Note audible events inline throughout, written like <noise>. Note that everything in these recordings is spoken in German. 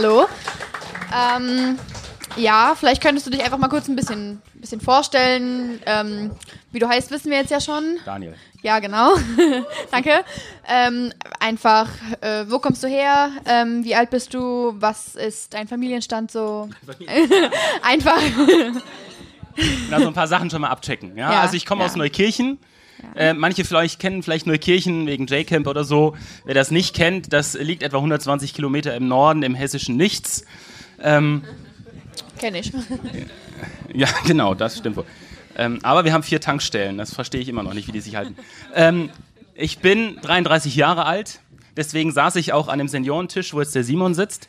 Hallo. Ähm, ja, vielleicht könntest du dich einfach mal kurz ein bisschen, bisschen vorstellen. Ähm, wie du heißt, wissen wir jetzt ja schon. Daniel. Ja, genau. <laughs> Danke. Ähm, einfach, äh, wo kommst du her? Ähm, wie alt bist du? Was ist dein Familienstand so? <laughs> einfach. Na, so ein paar Sachen schon mal abchecken. Ja? Ja, also ich komme ja. aus Neukirchen. Äh, manche vielleicht kennen vielleicht Neukirchen wegen J-Camp oder so. Wer das nicht kennt, das liegt etwa 120 Kilometer im Norden, im hessischen Nichts. Ähm, Kenn ich. ja, <laughs> genau, das stimmt wohl. Ähm, aber wir haben vier Tankstellen, das verstehe ich immer noch nicht, wie die sich halten. Ähm, ich bin 33 Jahre alt, deswegen saß ich auch an dem Seniorentisch, wo jetzt der Simon sitzt.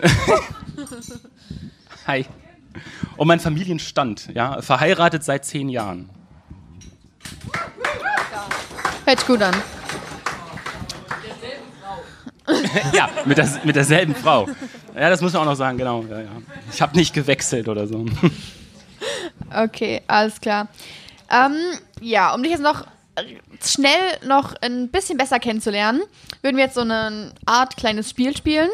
<laughs> Hi. Und mein Familienstand, ja, verheiratet seit zehn Jahren. Hört gut an. <laughs> ja, mit, der, mit derselben Frau. Ja, das muss man auch noch sagen, genau. Ja, ja. Ich habe nicht gewechselt oder so. <laughs> Okay, alles klar. Ähm, ja, um dich jetzt noch schnell noch ein bisschen besser kennenzulernen, würden wir jetzt so eine Art kleines Spiel spielen.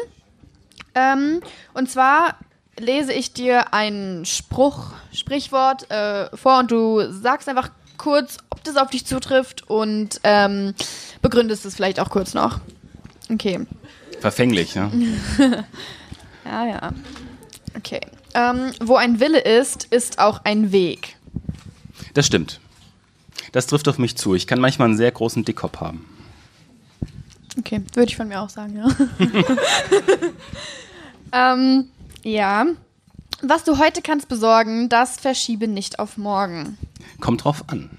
Ähm, und zwar lese ich dir ein Spruch, Sprichwort äh, vor und du sagst einfach kurz, ob das auf dich zutrifft und ähm, begründest es vielleicht auch kurz noch. Okay. Verfänglich, ne? <laughs> Ja, ja. Okay. Ähm, wo ein Wille ist, ist auch ein Weg. Das stimmt. Das trifft auf mich zu. Ich kann manchmal einen sehr großen Dickkopf haben. Okay, würde ich von mir auch sagen, ja. <laughs> ähm, ja. Was du heute kannst besorgen, das verschiebe nicht auf morgen. Kommt drauf an.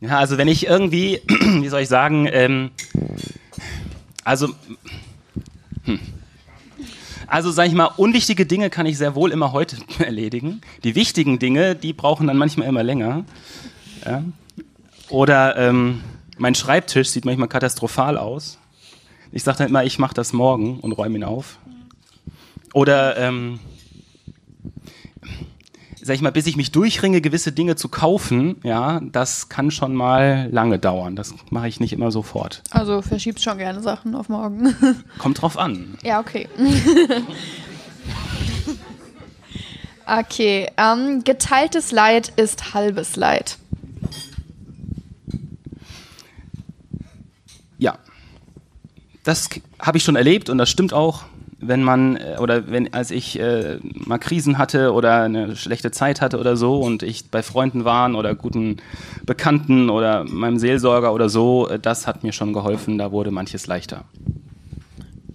Ja, also wenn ich irgendwie, <clears throat> wie soll ich sagen, ähm, also, hm. also sag ich mal, unwichtige Dinge kann ich sehr wohl immer heute <laughs> erledigen. Die wichtigen Dinge, die brauchen dann manchmal immer länger. Ja. Oder ähm, mein Schreibtisch sieht manchmal katastrophal aus. Ich sage dann immer, ich mache das morgen und räume ihn auf. Oder ähm, sag ich mal, bis ich mich durchringe, gewisse Dinge zu kaufen, ja, das kann schon mal lange dauern. Das mache ich nicht immer sofort. Also verschiebst schon gerne Sachen auf morgen. <laughs> Kommt drauf an. ja, okay. <laughs> okay, ähm, geteiltes Leid ist halbes Leid. Ja. Das habe ich schon erlebt und das stimmt auch. Wenn man, äh, oder wenn, als ich äh, mal Krisen hatte oder eine schlechte Zeit hatte oder so und ich bei Freunden waren oder guten Bekannten oder meinem Seelsorger oder so, äh, das hat mir schon geholfen, da wurde manches leichter.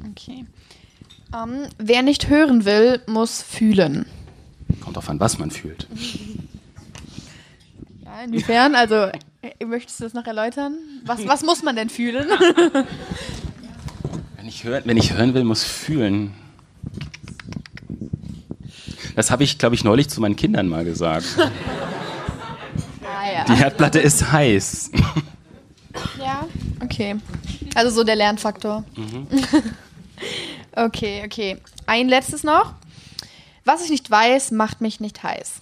Okay. Ähm, wer nicht hören will, muss fühlen. Kommt drauf an, was man fühlt. <laughs> Ja, inwiefern? Also, äh, möchtest du das noch erläutern? Was, was muss man denn fühlen? <laughs> Wenn ich, hör, wenn ich hören will, muss fühlen. Das habe ich, glaube ich, neulich zu meinen Kindern mal gesagt. <laughs> ah, ja. Die Herdplatte ist heiß. <laughs> Ja, okay. Also so der Lernfaktor. Mhm. <laughs> okay, okay. Ein letztes noch. Was ich nicht weiß, macht mich nicht heiß.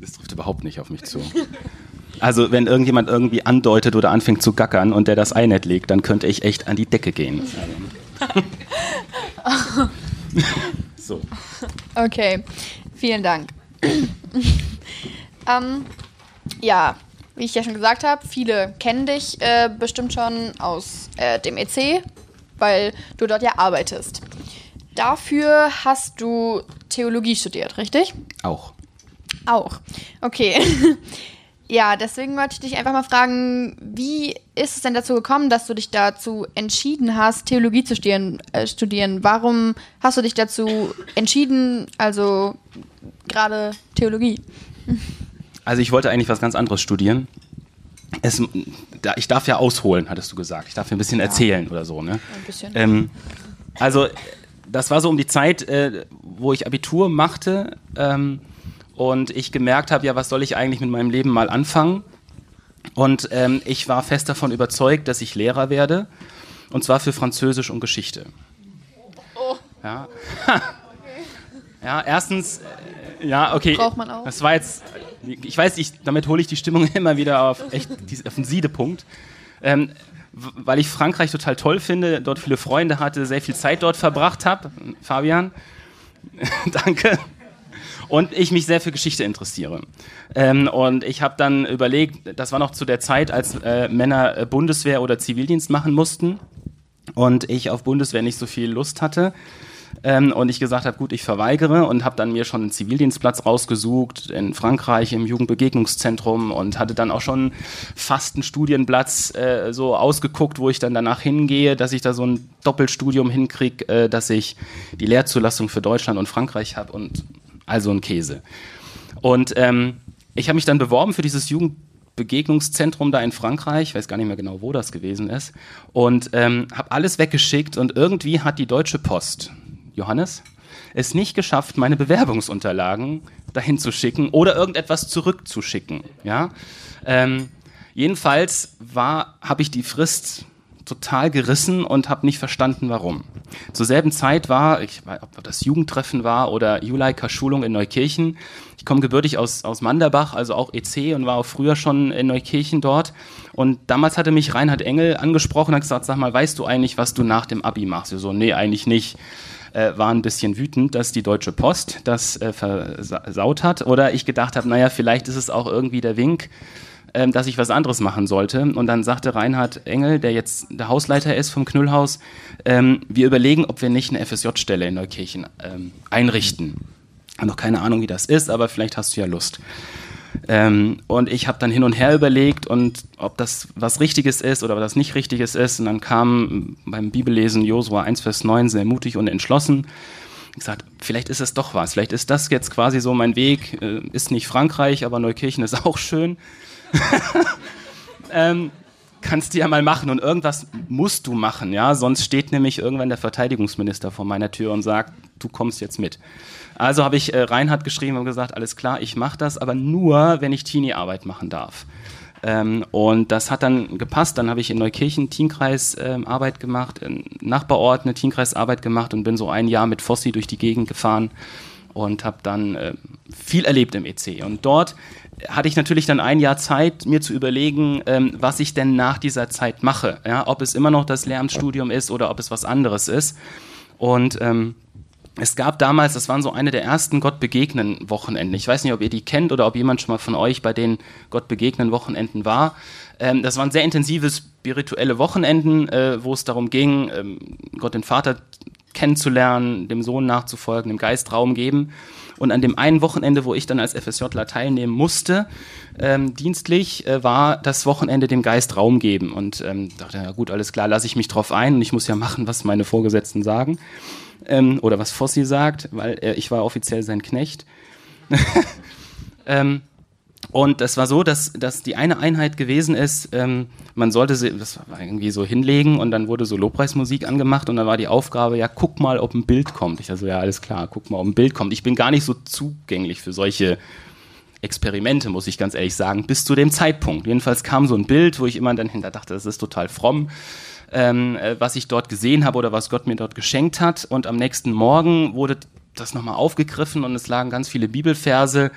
Das trifft überhaupt nicht auf mich zu. Also, wenn irgendjemand irgendwie andeutet oder anfängt zu gackern und der das Ei nicht legt, dann könnte ich echt an die Decke gehen. So. Okay, vielen Dank. ähm, ja, wie ich ja schon gesagt habe, viele kennen dich äh, bestimmt schon aus äh, dem EC, weil du dort ja arbeitest. Dafür hast du Theologie studiert, richtig? Auch. Auch. Okay. Ja, deswegen wollte ich dich einfach mal fragen, wie ist es denn dazu gekommen, dass du dich dazu entschieden hast, Theologie zu studieren? Äh, studieren? Warum hast du dich dazu entschieden, also gerade Theologie? Also, ich wollte eigentlich was ganz anderes studieren. Es, da, ich darf ja ausholen, hattest du gesagt. Ich darf ja ein bisschen erzählen oder so, ne? Ein bisschen. Ähm, also, das war so um die Zeit, äh, wo ich Abitur machte ähm, und ich gemerkt habe, ja, was soll ich eigentlich mit meinem Leben mal anfangen? Und ähm, ich war fest davon überzeugt, dass ich Lehrer werde, und zwar für Französisch und Geschichte. Oh. Ja. <laughs> ja, erstens, äh, ja, okay. Braucht man auch. Das war jetzt, ich weiß, ich, damit hole ich die Stimmung <laughs> immer wieder auf echt auf den Siedepunkt. Ähm, weil ich Frankreich total toll finde, dort viele Freunde hatte, sehr viel Zeit dort verbracht habe. Fabian, <laughs> danke. Und ich mich sehr für Geschichte interessiere. Ähm, und ich habe dann überlegt, das war noch zu der Zeit, als äh, Männer äh, Bundeswehr oder Zivildienst machen mussten und ich auf Bundeswehr nicht so viel Lust hatte ähm, und ich gesagt habe, gut, ich verweigere und habe dann mir schon einen Zivildienstplatz rausgesucht in Frankreich im Jugendbegegnungszentrum und hatte dann auch schon fast einen Studienplatz äh, so ausgeguckt, wo ich dann danach hingehe, dass ich da so ein Doppelstudium hinkriege, äh, dass ich die Lehrzulassung für Deutschland und Frankreich habe und also ein Käse. Und ähm, ich habe mich dann beworben für dieses Jugend Begegnungszentrum da in Frankreich, ich weiß gar nicht mehr genau, wo das gewesen ist, und ähm, habe alles weggeschickt und irgendwie hat die Deutsche Post, Johannes, es nicht geschafft, meine Bewerbungsunterlagen dahin zu schicken oder irgendetwas zurückzuschicken. Ja? Ähm, jedenfalls habe ich die Frist total gerissen und habe nicht verstanden, warum. Zur selben Zeit war, ich weiß, ob das Jugendtreffen war oder Juleika-Schulung in Neukirchen. Ich komme gebürtig aus, aus Manderbach, also auch EC und war auch früher schon in Neukirchen dort. Und damals hatte mich Reinhard Engel angesprochen und hat gesagt, sag mal, weißt du eigentlich, was du nach dem Abi machst? Ich so, nee, eigentlich nicht äh, war ein bisschen wütend, dass die Deutsche Post das äh, versaut hat. Oder ich gedacht habe, naja, vielleicht ist es auch irgendwie der Wink, ähm, dass ich was anderes machen sollte. Und dann sagte Reinhard Engel, der jetzt der Hausleiter ist vom Knüllhaus, ähm, wir überlegen, ob wir nicht eine FSJ-Stelle in Neukirchen ähm, einrichten. Ich habe noch keine Ahnung, wie das ist, aber vielleicht hast du ja Lust. Ähm, und ich habe dann hin und her überlegt und ob das was Richtiges ist oder was nicht Richtiges ist. Und dann kam beim Bibellesen Josua 1, Vers 9 sehr mutig und entschlossen. Ich gesagt, vielleicht ist es doch was. Vielleicht ist das jetzt quasi so mein Weg. Äh, ist nicht Frankreich, aber Neukirchen ist <laughs> auch schön. <laughs> ähm, kannst du ja mal machen und irgendwas musst du machen, ja, sonst steht nämlich irgendwann der Verteidigungsminister vor meiner Tür und sagt, du kommst jetzt mit. Also habe ich äh, Reinhard geschrieben und gesagt, alles klar, ich mache das, aber nur, wenn ich Teenie-Arbeit machen darf. Ähm, und das hat dann gepasst. Dann habe ich in Neukirchen Teamkreis ähm, Arbeit gemacht, in Nachbarort eine Teamkreisarbeit gemacht und bin so ein Jahr mit Fossi durch die Gegend gefahren und habe dann äh, viel erlebt im EC. Und dort hatte ich natürlich dann ein Jahr Zeit, mir zu überlegen, ähm, was ich denn nach dieser Zeit mache. Ja? Ob es immer noch das Lehramtsstudium ist oder ob es was anderes ist. Und ähm, es gab damals, das waren so eine der ersten Gott begegnen Wochenenden. Ich weiß nicht, ob ihr die kennt oder ob jemand schon mal von euch bei den Gott begegnen Wochenenden war. Ähm, das waren sehr intensive spirituelle Wochenenden, äh, wo es darum ging, ähm, Gott den Vater kennenzulernen, dem Sohn nachzufolgen, dem Geist Raum geben. Und an dem einen Wochenende, wo ich dann als FSJler teilnehmen musste, ähm, dienstlich, äh, war das Wochenende dem Geist Raum geben. Und ähm, dachte, ja gut, alles klar, lasse ich mich drauf ein und ich muss ja machen, was meine Vorgesetzten sagen ähm, oder was Fossi sagt, weil äh, ich war offiziell sein Knecht. <laughs> ähm, und das war so, dass, dass die eine Einheit gewesen ist, ähm, man sollte sie, das war irgendwie so hinlegen und dann wurde so Lobpreismusik angemacht und dann war die Aufgabe, ja, guck mal, ob ein Bild kommt. Ich also, ja, alles klar, guck mal, ob ein Bild kommt. Ich bin gar nicht so zugänglich für solche Experimente, muss ich ganz ehrlich sagen, bis zu dem Zeitpunkt. Jedenfalls kam so ein Bild, wo ich immer dann hinter dachte, das ist total fromm ähm, äh, was ich dort gesehen habe oder was Gott mir dort geschenkt hat. Und am nächsten Morgen wurde das nochmal aufgegriffen und es lagen ganz viele Bibelverse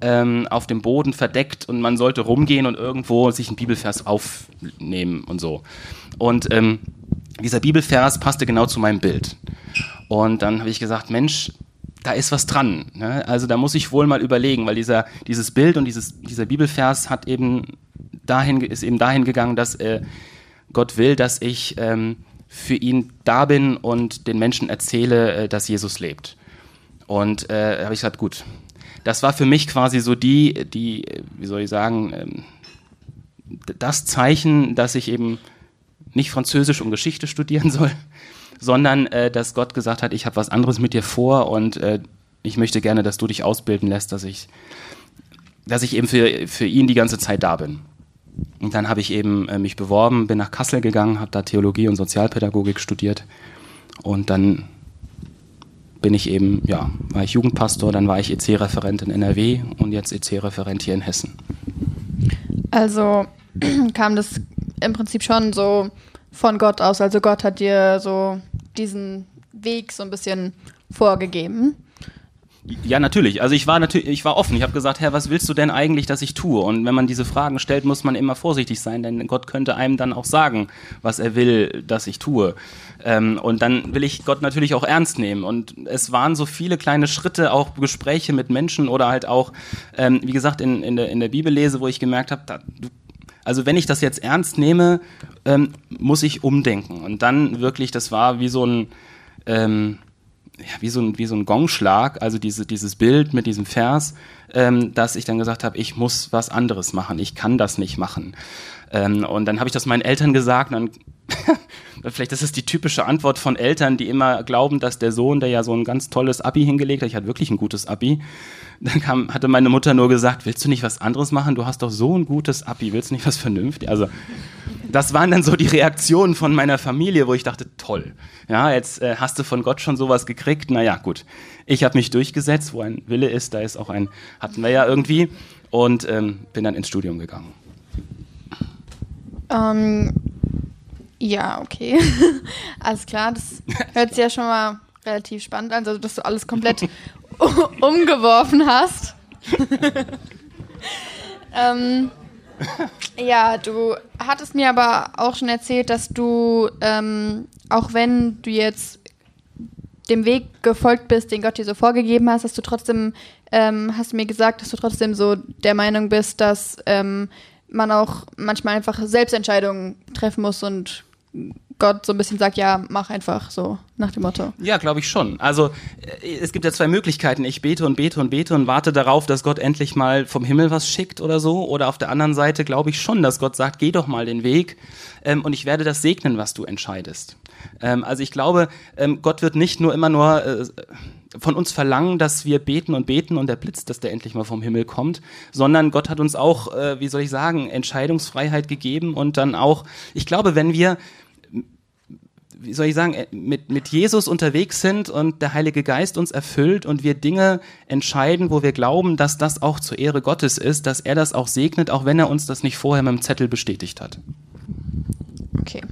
ähm, auf dem Boden verdeckt und man sollte rumgehen und irgendwo sich einen Bibelvers aufnehmen und so. Und ähm, dieser Bibelvers passte genau zu meinem Bild. Und dann habe ich gesagt, Mensch, da ist was dran. Ne? Also da muss ich wohl mal überlegen, weil dieser, dieses Bild und dieses, dieser Bibelvers hat eben dahin, ist eben dahin gegangen, dass äh, Gott will, dass ich ähm, für ihn da bin und den Menschen erzähle, äh, dass Jesus lebt. Und äh, habe ich gesagt, gut. Das war für mich quasi so die, die, wie soll ich sagen, ähm, das Zeichen, dass ich eben nicht Französisch und Geschichte studieren <laughs> soll, sondern äh, dass Gott gesagt hat, ich habe was anderes mit dir vor und äh, ich möchte gerne, dass du dich ausbilden lässt, dass ich, dass ich eben für, für ihn die ganze Zeit da bin. Und dann habe ich eben äh, mich beworben, bin nach Kassel gegangen, habe da Theologie und Sozialpädagogik studiert. Und dann bin ich eben, ja, war ich Jugendpastor, dann war ich EC-Referent in NRW und jetzt EC-Referent hier in Hessen. Also <clears throat> kam das im Prinzip schon so von Gott aus. Also Gott hat dir so diesen Weg so ein bisschen vorgegeben. Ja, natürlich. Also ich war natürlich, ich war offen. Ich habe gesagt, Herr, was willst du denn eigentlich, dass ich tue? Und wenn man diese Fragen stellt, muss man immer vorsichtig sein, denn Gott könnte einem dann auch sagen, was er will, dass ich tue. Ähm, und dann will ich Gott natürlich auch ernst nehmen. Und es waren so viele kleine Schritte, auch Gespräche mit Menschen oder halt auch, ähm, wie gesagt, in, in, der, in der Bibellese, wo ich gemerkt habe, also wenn ich das jetzt ernst nehme, ähm, muss ich umdenken. Und dann wirklich, das war wie so ein ähm, ja, wie so ein, wie so ein Gongschlag, also diese, dieses Bild mit diesem Vers, ähm, dass ich dann gesagt habe, ich muss was anderes machen, ich kann das nicht machen. Ähm, und dann habe ich das meinen Eltern gesagt und dann <laughs> vielleicht das ist die typische Antwort von Eltern, die immer glauben, dass der Sohn, der ja so ein ganz tolles Abi hingelegt hat, ich hatte wirklich ein gutes Abi, dann kam, hatte meine Mutter nur gesagt, willst du nicht was anderes machen? Du hast doch so ein gutes Abi, willst du nicht was vernünftig? Also das waren dann so die Reaktionen von meiner Familie, wo ich dachte, toll. Ja, jetzt äh, hast du von Gott schon sowas gekriegt. Naja, gut. Ich habe mich durchgesetzt, wo ein Wille ist, da ist auch ein, hatten wir ja irgendwie, und ähm, bin dann ins Studium gegangen. Ähm, ja, okay. <laughs> alles klar, das <laughs> hört sich ja schon mal relativ spannend an, also dass du alles komplett <laughs> umgeworfen hast. ähm, ja, du hattest mir aber auch schon erzählt, dass du, ähm, auch wenn du jetzt dem Weg gefolgt bist, den Gott dir so vorgegeben hast, dass du trotzdem, ähm, hast du mir gesagt, dass du trotzdem so der Meinung bist, dass ähm, man auch manchmal einfach Selbstentscheidungen treffen muss und Gott so ein bisschen sagt, ja, mach einfach so nach dem Motto. Ja, glaube ich schon. Also äh, es gibt ja zwei Möglichkeiten. Ich bete und bete und bete und warte darauf, dass Gott endlich mal vom Himmel was schickt oder so. Oder auf der anderen Seite glaube ich schon, dass Gott sagt, geh doch mal den Weg ähm, und ich werde das segnen, was du entscheidest. Ähm, also ich glaube, ähm, Gott wird nicht nur immer nur äh, von uns verlangen, dass wir beten und beten und der Blitz, dass der endlich mal vom Himmel kommt, sondern Gott hat uns auch, äh, wie soll ich sagen, Entscheidungsfreiheit gegeben und dann auch, ich glaube, wenn wir wie soll ich sagen, äh, mit, mit Jesus unterwegs sind und der Heilige Geist uns erfüllt und wir Dinge entscheiden, wo wir glauben, dass das auch zur Ehre Gottes ist, dass er das auch segnet, auch wenn er uns das nicht vorher mit dem Zettel bestätigt hat. Okay.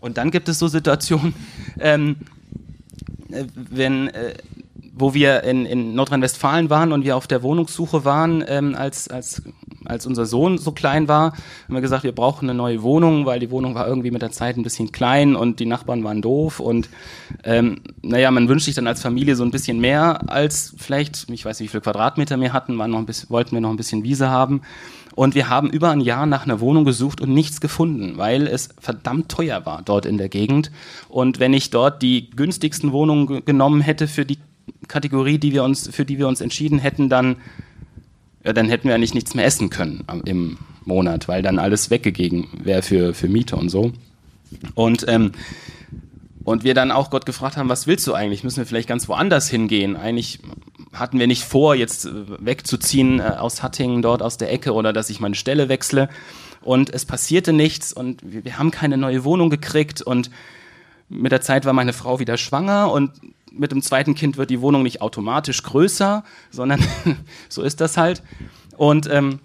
Und dann gibt es so Situationen, ähm, äh, wenn, äh, wo wir in, in Nordrhein-Westfalen waren und wir auf der Wohnungssuche waren, ähm, als, als als unser Sohn so klein war, haben wir gesagt, wir brauchen eine neue Wohnung, weil die Wohnung war irgendwie mit der Zeit ein bisschen klein und die Nachbarn waren doof und ähm, naja, man wünscht sich dann als Familie so ein bisschen mehr als vielleicht, ich weiß nicht, wie viele Quadratmeter wir hatten, waren noch ein bisschen, wollten wir noch ein bisschen Wiese haben. Und wir haben über ein Jahr nach einer Wohnung gesucht und nichts gefunden, weil es verdammt teuer war dort in der Gegend. Und wenn ich dort die günstigsten Wohnungen genommen hätte für die Kategorie, die wir uns, für die wir uns entschieden hätten, dann ja, dann hätten wir eigentlich nichts mehr essen können im Monat, weil dann alles weggegeben wäre für, für Miete und so. Und, ähm, und wir dann auch Gott gefragt haben, was willst du eigentlich? Müssen wir vielleicht ganz woanders hingehen? Eigentlich hatten wir nicht vor, jetzt äh, wegzuziehen äh, aus Hattingen, dort aus der Ecke oder dass ich meine Stelle wechsle. Und es passierte nichts und wir, wir haben keine neue Wohnung gekriegt und mit der Zeit war meine Frau wieder schwanger und mit dem zweiten Kind wird die Wohnung nicht automatisch größer, sondern <laughs> so ist das halt. Und, ähm,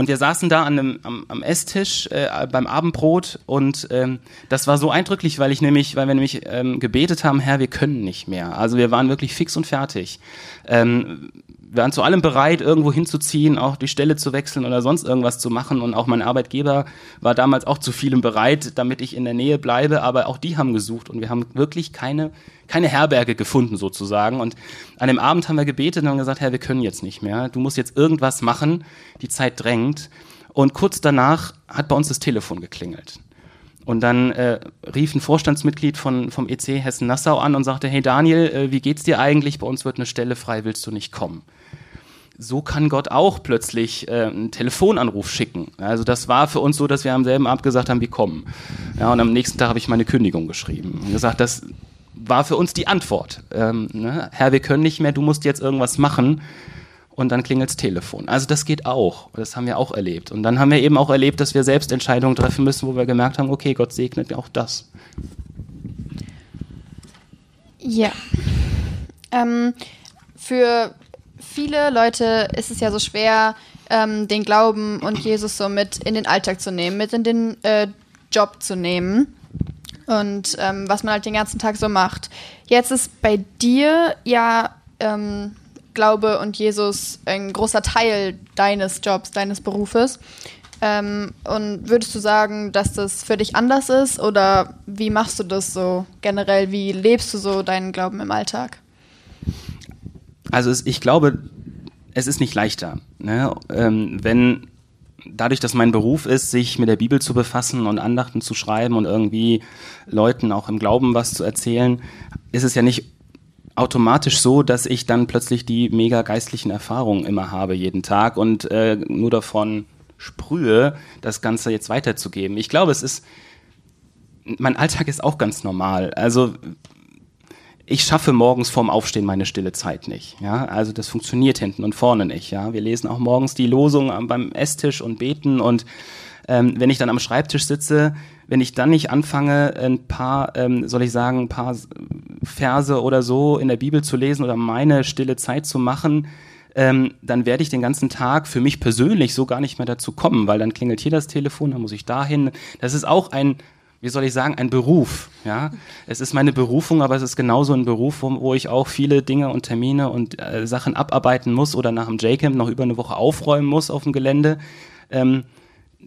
und wir saßen da an einem, am, am Esstisch äh, beim Abendbrot und ähm, das war so eindrücklich, weil ich nämlich, weil wir nämlich ähm, gebetet haben, Herr, wir können nicht mehr. Also wir waren wirklich fix und fertig. Ähm, wir waren zu allem bereit, irgendwo hinzuziehen, auch die Stelle zu wechseln oder sonst irgendwas zu machen. Und auch mein Arbeitgeber war damals auch zu vielem bereit, damit ich in der Nähe bleibe. Aber auch die haben gesucht und wir haben wirklich keine, keine Herberge gefunden sozusagen. Und an dem Abend haben wir gebetet und haben gesagt, Herr, wir können jetzt nicht mehr. Du musst jetzt irgendwas machen. Die Zeit drängt. Und kurz danach hat bei uns das Telefon geklingelt. Und dann äh, rief ein Vorstandsmitglied von, vom EC Hessen-Nassau an und sagte, hey Daniel, äh, wie geht's dir eigentlich? Bei uns wird eine Stelle frei, willst du nicht kommen? So kann Gott auch plötzlich äh, einen Telefonanruf schicken. Also das war für uns so, dass wir am selben Abend gesagt haben, wir kommen. Ja, und am nächsten Tag habe ich meine Kündigung geschrieben und gesagt, das war für uns die Antwort. Ähm, ne? Herr, wir können nicht mehr, du musst jetzt irgendwas machen. Und dann klingelt das Telefon. Also das geht auch. Das haben wir auch erlebt. Und dann haben wir eben auch erlebt, dass wir selbst Entscheidungen treffen müssen, wo wir gemerkt haben, okay, Gott segnet auch das. Ja. Ähm, für viele Leute ist es ja so schwer, ähm, den Glauben und Jesus so mit in den Alltag zu nehmen, mit in den äh, Job zu nehmen und ähm, was man halt den ganzen Tag so macht. Jetzt ist bei dir ja ähm, Glaube und Jesus ein großer Teil deines Jobs, deines Berufes. Ähm, und würdest du sagen, dass das für dich anders ist oder wie machst du das so generell? Wie lebst du so deinen Glauben im Alltag? Also es, ich glaube, es ist nicht leichter. Ne? Ähm, wenn dadurch, dass mein Beruf ist, sich mit der Bibel zu befassen und Andachten zu schreiben und irgendwie Leuten auch im Glauben was zu erzählen, ist es ja nicht automatisch so, dass ich dann plötzlich die mega geistlichen Erfahrungen immer habe jeden Tag und äh, nur davon sprühe, das Ganze jetzt weiterzugeben. Ich glaube, es ist, mein Alltag ist auch ganz normal. Also ich schaffe morgens vorm Aufstehen meine stille Zeit nicht. Ja, also das funktioniert hinten und vorne nicht. Ja, wir lesen auch morgens die Losung beim Esstisch und beten und ähm, wenn ich dann am Schreibtisch sitze, wenn ich dann nicht anfange, ein paar, ähm, soll ich sagen, ein paar Verse oder so in der Bibel zu lesen oder meine stille Zeit zu machen, ähm, dann werde ich den ganzen Tag für mich persönlich so gar nicht mehr dazu kommen, weil dann klingelt hier das Telefon, dann muss ich dahin. Das ist auch ein wie soll ich sagen, ein Beruf. Ja, es ist meine Berufung, aber es ist genauso ein Beruf, wo, wo ich auch viele Dinge und Termine und äh, Sachen abarbeiten muss oder nach dem J-Camp noch über eine Woche aufräumen muss auf dem Gelände. Ähm,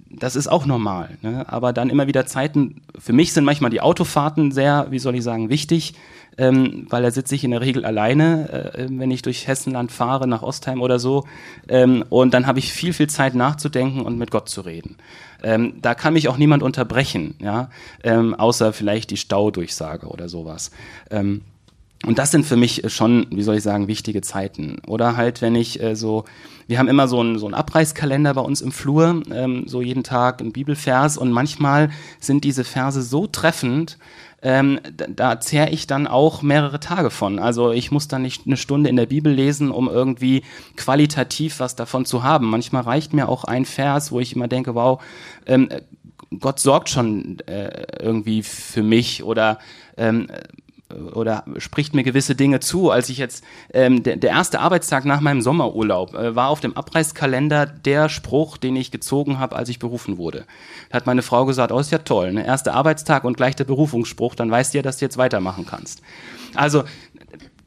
das ist auch normal. Ne? Aber dann immer wieder Zeiten, für mich sind manchmal die Autofahrten sehr, wie soll ich sagen, wichtig, ähm, weil da sitze ich in der Regel alleine, äh, wenn ich durch Hessenland fahre, nach Ostheim oder so. Ähm, und dann habe ich viel, viel Zeit nachzudenken und mit Gott zu reden. Ähm, da kann mich auch niemand unterbrechen, ja, ähm, außer vielleicht die Staudurchsage oder sowas. Und das sind für mich schon, wie soll ich sagen, wichtige Zeiten. Oder halt, wenn ich äh, so, wir haben immer so einen, so einen Abreißkalender bei uns im Flur, ähm, so jeden Tag ein Bibelvers und manchmal sind diese Verse so treffend, ähm, da, da zehre ich dann auch mehrere Tage von. Also ich muss dann nicht eine Stunde in der Bibel lesen, um irgendwie qualitativ was davon zu haben. Manchmal reicht mir auch ein Vers, wo ich immer denke, wow, ähm, Gott sorgt schon äh, irgendwie für mich oder ähm, oder spricht mir gewisse Dinge zu. Als ich jetzt, ähm, der, der erste Arbeitstag nach meinem Sommerurlaub äh, war auf dem Abreißkalender der Spruch, den ich gezogen habe, als ich berufen wurde. Da hat meine Frau gesagt, oh, ist ja toll, ne? erster Arbeitstag und gleich der Berufungsspruch, dann weißt du ja, dass du jetzt weitermachen kannst. Also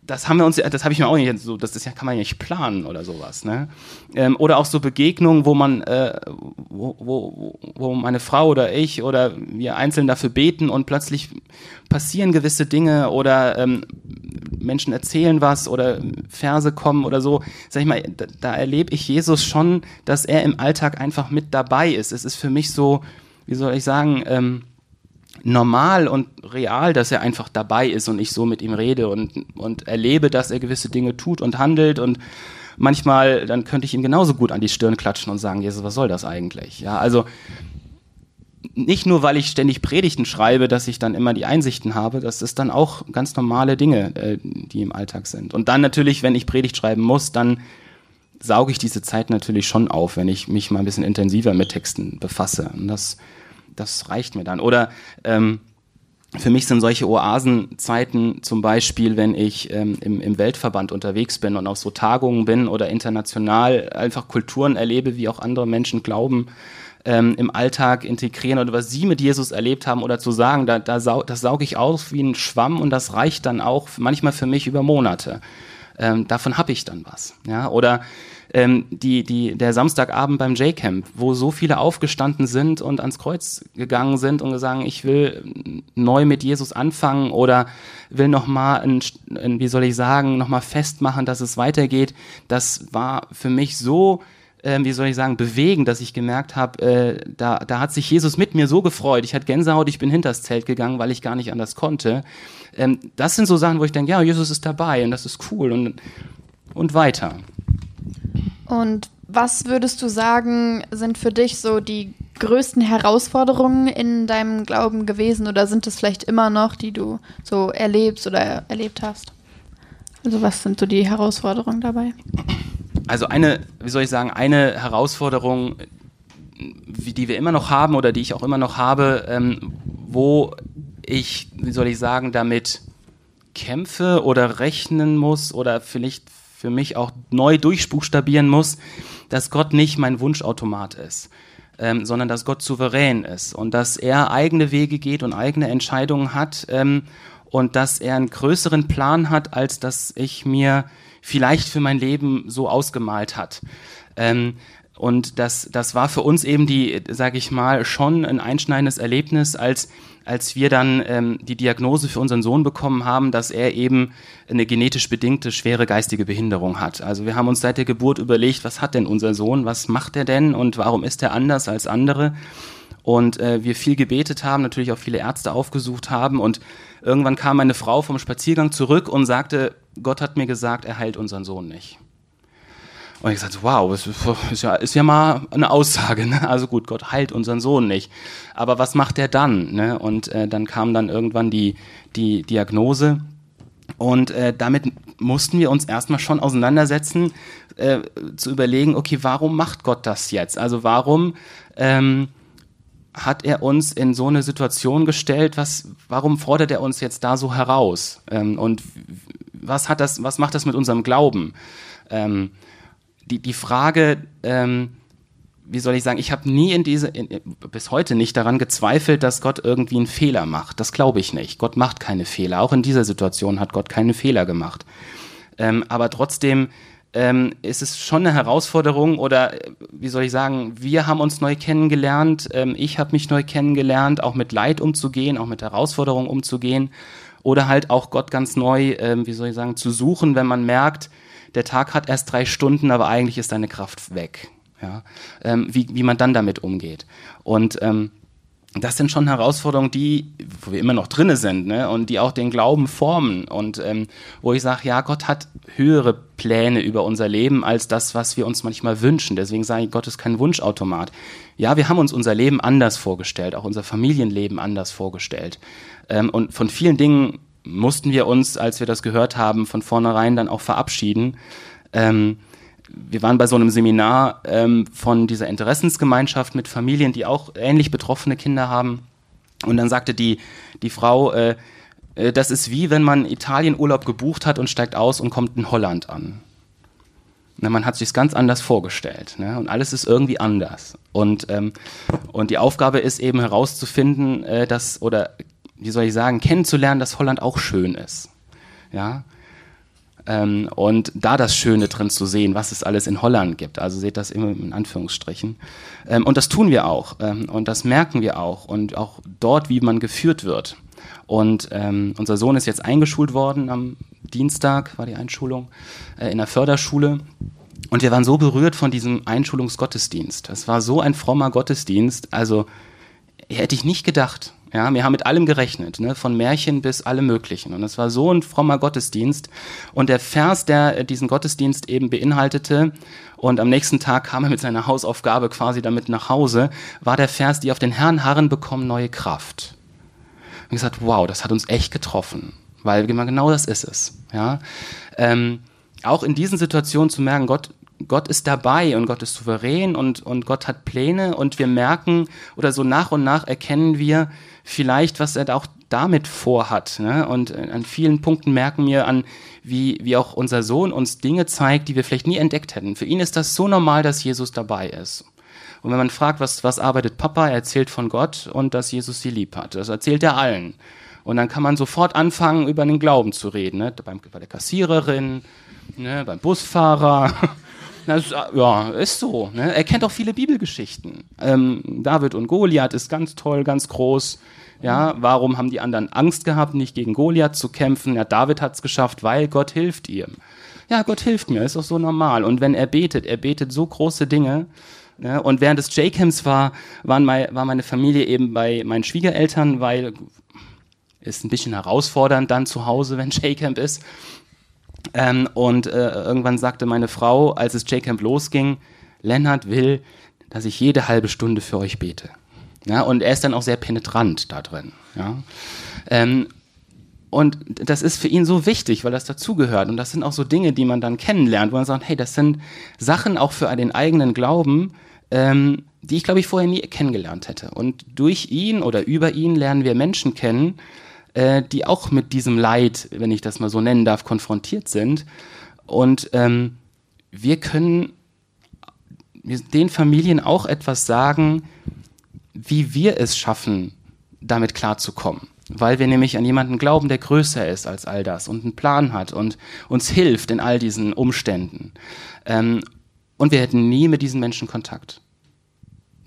das haben wir uns, das habe ich mir auch nicht so, das ist ja, kann man ja nicht planen oder sowas, ne? Ähm, oder auch so Begegnungen, wo man, äh, wo, wo, wo meine Frau oder ich oder wir einzeln dafür beten und plötzlich passieren gewisse Dinge oder ähm, Menschen erzählen was oder Verse kommen oder so. Sag ich mal, da, da erlebe ich Jesus schon, dass er im Alltag einfach mit dabei ist. Es ist für mich so, wie soll ich sagen, ähm, normal und real, dass er einfach dabei ist und ich so mit ihm rede und, und erlebe, dass er gewisse Dinge tut und handelt und manchmal, dann könnte ich ihm genauso gut an die Stirn klatschen und sagen, Jesus, was soll das eigentlich? Ja, also nicht nur, weil ich ständig Predigten schreibe, dass ich dann immer die Einsichten habe, das ist dann auch ganz normale Dinge, äh, die im Alltag sind. Und dann natürlich, wenn ich Predigt schreiben muss, dann sauge ich diese Zeit natürlich schon auf, wenn ich mich mal ein bisschen intensiver mit Texten befasse. Und das das reicht mir dann. Oder ähm, für mich sind solche Oasenzeiten zum Beispiel, wenn ich ähm, im, im Weltverband unterwegs bin und auf so Tagungen bin oder international einfach Kulturen erlebe, wie auch andere Menschen glauben, ähm, im Alltag integrieren oder was sie mit Jesus erlebt haben oder zu sagen, da, da sau, das sauge ich auf wie ein Schwamm und das reicht dann auch manchmal für mich über Monate. Ähm, davon habe ich dann was. Ja? Oder ähm, die, die, der Samstagabend beim J-Camp, wo so viele aufgestanden sind und ans Kreuz gegangen sind und gesagt, ich will neu mit Jesus anfangen oder will nochmal, wie soll ich sagen, nochmal festmachen, dass es weitergeht. Das war für mich so, äh, wie soll ich sagen, bewegend, dass ich gemerkt habe, äh, da, da hat sich Jesus mit mir so gefreut. Ich hatte Gänsehaut, ich bin hinters Zelt gegangen, weil ich gar nicht anders konnte. Ähm, das sind so Sachen, wo ich denke, ja, Jesus ist dabei und das ist cool und, und weiter. Und was würdest du sagen, sind für dich so die größten Herausforderungen in deinem Glauben gewesen oder sind es vielleicht immer noch, die du so erlebst oder erlebt hast? Also was sind so die Herausforderungen dabei? Also eine, wie soll ich sagen, eine Herausforderung, die wir immer noch haben oder die ich auch immer noch habe, ähm, wo ich, wie soll ich sagen, damit kämpfe oder rechnen muss oder vielleicht für mich auch neu durchbuchstabieren muss, dass Gott nicht mein Wunschautomat ist, ähm, sondern dass Gott souverän ist und dass er eigene Wege geht und eigene Entscheidungen hat ähm, und dass er einen größeren Plan hat, als dass ich mir vielleicht für mein Leben so ausgemalt hat. Ähm, und das, das war für uns eben die, sage ich mal, schon ein einschneidendes Erlebnis, als, als wir dann ähm, die Diagnose für unseren Sohn bekommen haben, dass er eben eine genetisch bedingte schwere geistige Behinderung hat. Also wir haben uns seit der Geburt überlegt, was hat denn unser Sohn, was macht er denn und warum ist er anders als andere? Und äh, wir viel gebetet haben, natürlich auch viele Ärzte aufgesucht haben und irgendwann kam meine Frau vom Spaziergang zurück und sagte, Gott hat mir gesagt, er heilt unseren Sohn nicht. Und ich gesagt, wow, das ist ja, ist ja mal eine Aussage. Ne? Also gut, Gott heilt unseren Sohn nicht. Aber was macht er dann? Ne? Und äh, dann kam dann irgendwann die, die Diagnose. Und äh, damit mussten wir uns erstmal schon auseinandersetzen, äh, zu überlegen, okay, warum macht Gott das jetzt? Also warum ähm, hat er uns in so eine Situation gestellt? Was, warum fordert er uns jetzt da so heraus? Ähm, und was hat das, was macht das mit unserem Glauben? Ähm, die, die Frage, ähm, wie soll ich sagen, ich habe nie in diese, in, bis heute nicht daran gezweifelt, dass Gott irgendwie einen Fehler macht. Das glaube ich nicht. Gott macht keine Fehler. Auch in dieser Situation hat Gott keine Fehler gemacht. Ähm, aber trotzdem ähm, ist es schon eine Herausforderung oder wie soll ich sagen, wir haben uns neu kennengelernt, ähm, ich habe mich neu kennengelernt, auch mit Leid umzugehen, auch mit Herausforderungen umzugehen oder halt auch Gott ganz neu, ähm, wie soll ich sagen, zu suchen, wenn man merkt, der Tag hat erst drei Stunden, aber eigentlich ist deine Kraft weg. Ja? Ähm, wie, wie man dann damit umgeht. Und ähm, das sind schon Herausforderungen, die, wo wir immer noch drinne sind, ne? und die auch den Glauben formen. Und ähm, wo ich sage, ja, Gott hat höhere Pläne über unser Leben als das, was wir uns manchmal wünschen. Deswegen sage ich, Gott ist kein Wunschautomat. Ja, wir haben uns unser Leben anders vorgestellt, auch unser Familienleben anders vorgestellt. Ähm, und von vielen Dingen mussten wir uns, als wir das gehört haben, von vornherein dann auch verabschieden. Ähm, wir waren bei so einem Seminar ähm, von dieser Interessensgemeinschaft mit Familien, die auch ähnlich betroffene Kinder haben. Und dann sagte die, die Frau, äh, äh, das ist wie wenn man Italienurlaub gebucht hat und steigt aus und kommt in Holland an. Na, man hat sich ganz anders vorgestellt ne? und alles ist irgendwie anders. Und, ähm, und die Aufgabe ist eben herauszufinden, äh, dass oder wie soll ich sagen, kennenzulernen, dass Holland auch schön ist. Ja. Ähm, und da das Schöne drin zu sehen, was es alles in Holland gibt. Also seht das immer in Anführungsstrichen. Ähm, und das tun wir auch. Ähm, und das merken wir auch. Und auch dort, wie man geführt wird. Und ähm, unser Sohn ist jetzt eingeschult worden am Dienstag, war die Einschulung, äh, in der Förderschule. Und wir waren so berührt von diesem Einschulungsgottesdienst. Es war so ein frommer Gottesdienst. Also hätte ich nicht gedacht. Ja, wir haben mit allem gerechnet, ne? von Märchen bis allem Möglichen. Und es war so ein frommer Gottesdienst. Und der Vers, der äh, diesen Gottesdienst eben beinhaltete, und am nächsten Tag kam er mit seiner Hausaufgabe quasi damit nach Hause, war der Vers, die auf den Herrn harren, bekommen neue Kraft. Und gesagt, wow, das hat uns echt getroffen, weil genau das ist es. Ja, ähm, auch in diesen Situationen zu merken, Gott Gott ist dabei und Gott ist souverän und, und Gott hat Pläne und wir merken oder so nach und nach erkennen wir vielleicht, was er auch damit vorhat. Ne? Und an vielen Punkten merken wir an, wie, wie auch unser Sohn uns Dinge zeigt, die wir vielleicht nie entdeckt hätten. Für ihn ist das so normal, dass Jesus dabei ist. Und wenn man fragt, was, was arbeitet Papa, er erzählt von Gott und dass Jesus sie lieb hat. Das erzählt er allen. Und dann kann man sofort anfangen, über den Glauben zu reden. Ne? Bei, bei der Kassiererin, ne? beim Busfahrer. <laughs> Das, ja, ist so. Ne? Er kennt auch viele Bibelgeschichten. Ähm, David und Goliath ist ganz toll, ganz groß. Ja, warum haben die anderen Angst gehabt, nicht gegen Goliath zu kämpfen? Ja, David hat es geschafft, weil Gott hilft ihm. Ja, Gott hilft mir, ist auch so normal. Und wenn er betet, er betet so große Dinge. Ne? Und während des J-Camps war, waren mein, war meine Familie eben bei meinen Schwiegereltern, weil ist ein bisschen herausfordernd dann zu Hause, wenn J-Camp ist. Ähm, und äh, irgendwann sagte meine Frau, als es J-Camp losging, Lennart will, dass ich jede halbe Stunde für euch bete. Ja, und er ist dann auch sehr penetrant da drin. Ja. Ähm, und das ist für ihn so wichtig, weil das dazugehört. Und das sind auch so Dinge, die man dann kennenlernt, wo man sagt, hey, das sind Sachen auch für den eigenen Glauben, ähm, die ich, glaube ich, vorher nie kennengelernt hätte. Und durch ihn oder über ihn lernen wir Menschen kennen, äh, die auch mit diesem Leid, wenn ich das mal so nennen darf, konfrontiert sind. Und ähm, wir können den Familien auch etwas sagen, wie wir es schaffen, damit klarzukommen. weil wir nämlich an jemanden glauben, der größer ist als all das und einen Plan hat und uns hilft in all diesen Umständen. Ähm, und wir hätten nie mit diesen Menschen Kontakt.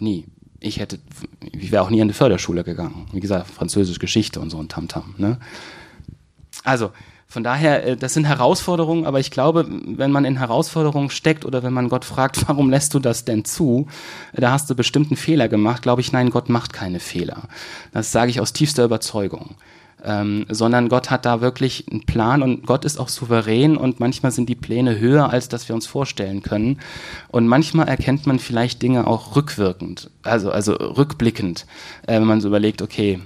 Nie. Ich hätte, ich wäre auch nie an die Förderschule gegangen. Wie gesagt, Französisch Geschichte und so ein Tamtam. Ne? Also, von daher, äh, das sind Herausforderungen, aber ich glaube, wenn man in Herausforderungen steckt oder wenn man Gott fragt, <laughs> warum lässt du das denn zu, da hast du bestimmt einen Fehler gemacht, glaube ich, nein, Gott macht keine Fehler. Das sage ich aus tiefster Überzeugung. Ähm, sondern Gott hat da wirklich einen Plan und Gott ist auch souverän und manchmal sind die Pläne höher, als dass wir uns vorstellen können. Und manchmal erkennt man vielleicht Dinge auch rückwirkend, also, also rückblickend, äh, wenn man so überlegt, okay,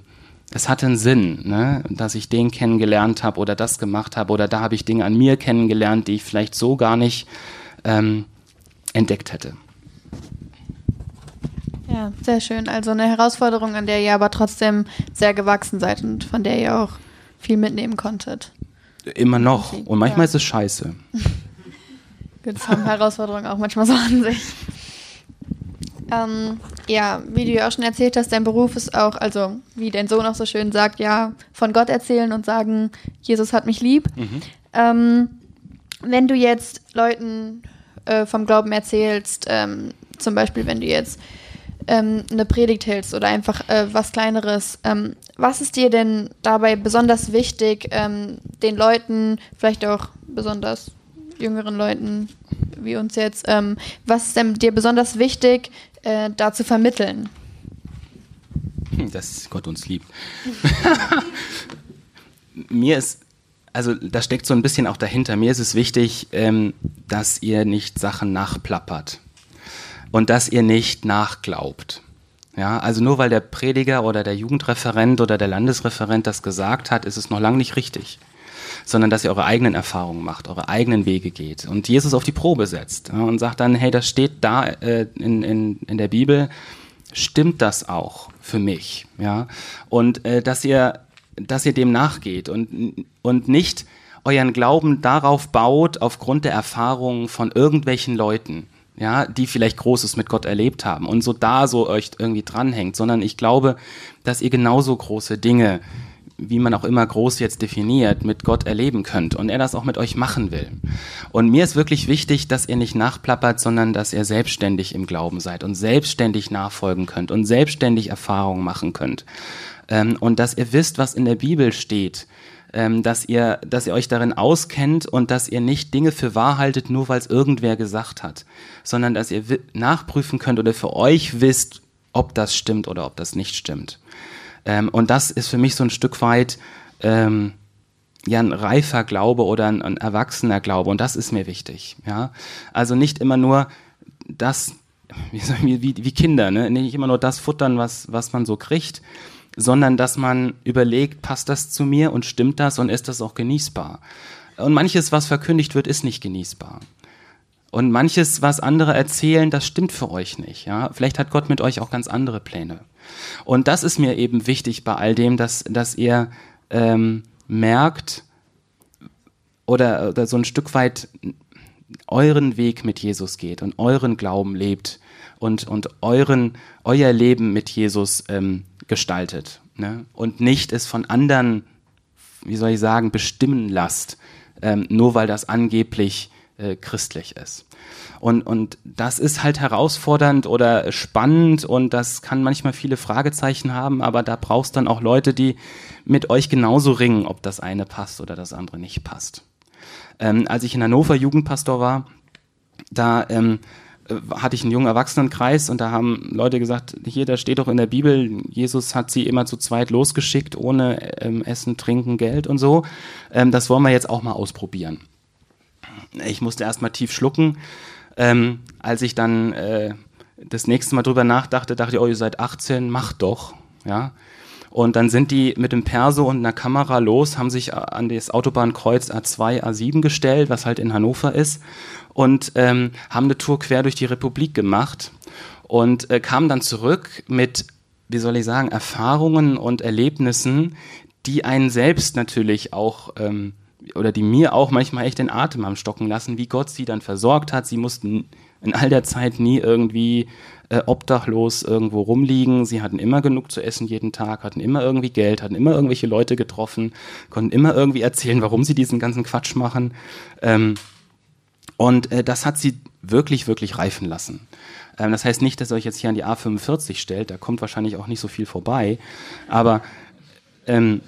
es hatte einen Sinn, ne, dass ich den kennengelernt habe oder das gemacht habe oder da habe ich Dinge an mir kennengelernt, die ich vielleicht so gar nicht ähm, entdeckt hätte. Ja, sehr schön. Also eine Herausforderung, an der ihr aber trotzdem sehr gewachsen seid und von der ihr auch viel mitnehmen konntet. Immer noch. Und manchmal ja. ist es scheiße. <laughs> Das haben Herausforderungen auch manchmal so an sich. Ähm, ja, wie du ja auch schon erzählt hast, dein Beruf ist auch, also wie dein Sohn auch so schön sagt, ja, von Gott erzählen und sagen, Jesus hat mich lieb. Mhm. Ähm, wenn du jetzt Leuten äh, vom Glauben erzählst, ähm, zum Beispiel wenn du jetzt ähm, eine Predigt hältst oder einfach äh, was Kleineres, ähm, was ist dir denn dabei besonders wichtig, ähm, den Leuten, vielleicht auch besonders jüngeren Leuten wie uns jetzt, was ist denn dir besonders wichtig, äh, da zu vermitteln. Hm, dass Gott uns liebt. <laughs> Mir ist, also da steckt so ein bisschen auch dahinter. Mir ist es wichtig, ähm, dass ihr nicht Sachen nachplappert und dass ihr nicht nachglaubt. Ja, also nur weil der Prediger oder der Jugendreferent oder der Landesreferent das gesagt hat, ist es noch lange nicht richtig sondern dass ihr eure eigenen Erfahrungen macht, eure eigenen Wege geht und Jesus auf die Probe setzt ja, und sagt dann, hey, das steht da äh, in, in, in der Bibel, stimmt das auch für mich? Ja, und äh, dass ihr, dass ihr dem nachgeht und, und nicht euren Glauben darauf baut, aufgrund der Erfahrungen von irgendwelchen Leuten, ja, die vielleicht Großes mit Gott erlebt haben und so da so euch irgendwie dranhängt, sondern ich glaube, dass ihr genauso große Dinge wie man auch immer groß jetzt definiert, mit Gott erleben könnt und er das auch mit euch machen will. Und mir ist wirklich wichtig, dass ihr nicht nachplappert, sondern dass ihr selbstständig im Glauben seid und selbstständig nachfolgen könnt und selbstständig Erfahrungen machen könnt. Ähm, und dass ihr wisst, was in der Bibel steht, ähm, dass ihr, dass ihr euch darin auskennt und dass ihr nicht Dinge für wahr haltet, nur weil es irgendwer gesagt hat, sondern dass ihr nachprüfen könnt oder für euch wisst, ob das stimmt oder ob das nicht stimmt. Ähm, und das ist für mich so ein Stück weit ähm, ja ein reifer Glaube oder ein, ein, erwachsener Glaube und das ist mir wichtig. Ja, also nicht immer nur das <laughs> wie, wie, wie Kinder, ne? nicht immer nur das futtern, was was man so kriegt, sondern dass man überlegt, passt das zu mir und stimmt das und ist das auch genießbar. Und manches, was verkündigt wird, ist nicht genießbar. Und manches, was andere erzählen, das stimmt für euch nicht. Ja? Vielleicht hat Gott mit euch auch ganz andere Pläne. Und das ist mir eben wichtig bei all dem, dass, dass ihr ähm, merkt oder, oder so ein Stück weit euren Weg mit Jesus geht und euren Glauben lebt und, und euren, euer Leben mit Jesus ähm, gestaltet. Ne? Und nicht es von anderen, wie soll ich sagen, bestimmen lasst, ähm, nur weil das angeblich äh, christlich ist. Und, und das ist halt herausfordernd oder spannend und das kann manchmal viele Fragezeichen haben, aber da brauchst dann auch Leute, die mit euch genauso ringen, ob das eine passt oder das andere nicht passt. Ähm, als ich in Hannover Jugendpastor war, da ähm, äh, hatte ich einen jungen Erwachsenenkreis und da haben Leute gesagt, hier, da steht doch in der Bibel, Jesus hat sie immer zu zweit losgeschickt, ohne ähm, Essen, Trinken, Geld und so. Ähm, das wollen wir jetzt auch mal ausprobieren. Ich musste erst mal tief schlucken ähm, als ich dann äh, das nächste Mal drüber nachdachte, dachte ich, oh, ihr seid 18, macht doch. Ja. Und dann sind die mit dem Perso und einer Kamera los, haben sich an das Autobahnkreuz A2, A7 gestellt, was halt in Hannover ist, und ähm, haben eine Tour quer durch die Republik gemacht und äh, kamen dann zurück mit, wie soll ich sagen, Erfahrungen und Erlebnissen, die einen selbst natürlich auch ähm, oder die mir auch manchmal echt den Atem haben stocken lassen, wie Gott sie dann versorgt hat. Sie mussten in all der Zeit nie irgendwie äh, obdachlos irgendwo rumliegen. Sie hatten immer genug zu essen jeden Tag, hatten immer irgendwie Geld, hatten immer irgendwelche Leute getroffen, konnten immer irgendwie erzählen, warum sie diesen ganzen Quatsch machen. Ähm, und äh, das hat sie wirklich, wirklich reifen lassen. Ähm, das heißt nicht, dass ihr euch jetzt hier an die A45 stellt, da kommt wahrscheinlich auch nicht so viel vorbei. Aber ähm,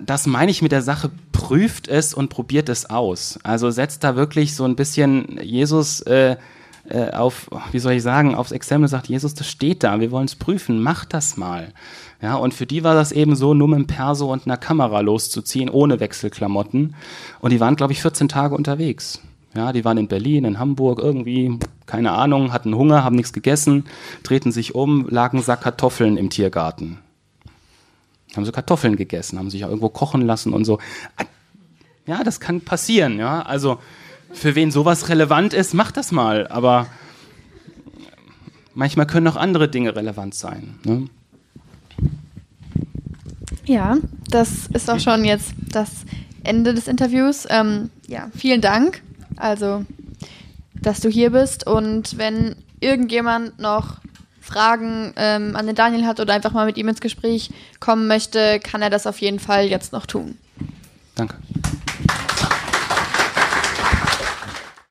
das meine ich mit der Sache, prüft es und probiert es aus. Also setzt da wirklich so ein bisschen Jesus äh, äh, auf, wie soll ich sagen, aufs Exempel sagt, Jesus, das steht da, wir wollen es prüfen, macht das mal. Ja, und für die war das eben so, nur mit einem Perso und einer Kamera loszuziehen, ohne Wechselklamotten. Und die waren, glaube ich, 14 Tage unterwegs. Ja, die waren in Berlin, in Hamburg, irgendwie, keine Ahnung, hatten Hunger, haben nichts gegessen, drehten sich um, lagen Sack Kartoffeln im Tiergarten. Haben sie Kartoffeln gegessen, haben sich auch irgendwo kochen lassen und so. Ja, das kann passieren, ja. Also, für wen sowas relevant ist, macht das mal. Aber manchmal können auch andere Dinge relevant sein. Ne? Ja, das ist auch schon jetzt das Ende des Interviews. Ähm, ja, vielen Dank. Also, dass du hier bist. Und wenn irgendjemand noch Fragen ähm, an den Daniel hat oder einfach mal mit ihm ins Gespräch kommen möchte, kann er das auf jeden Fall jetzt noch tun. Danke.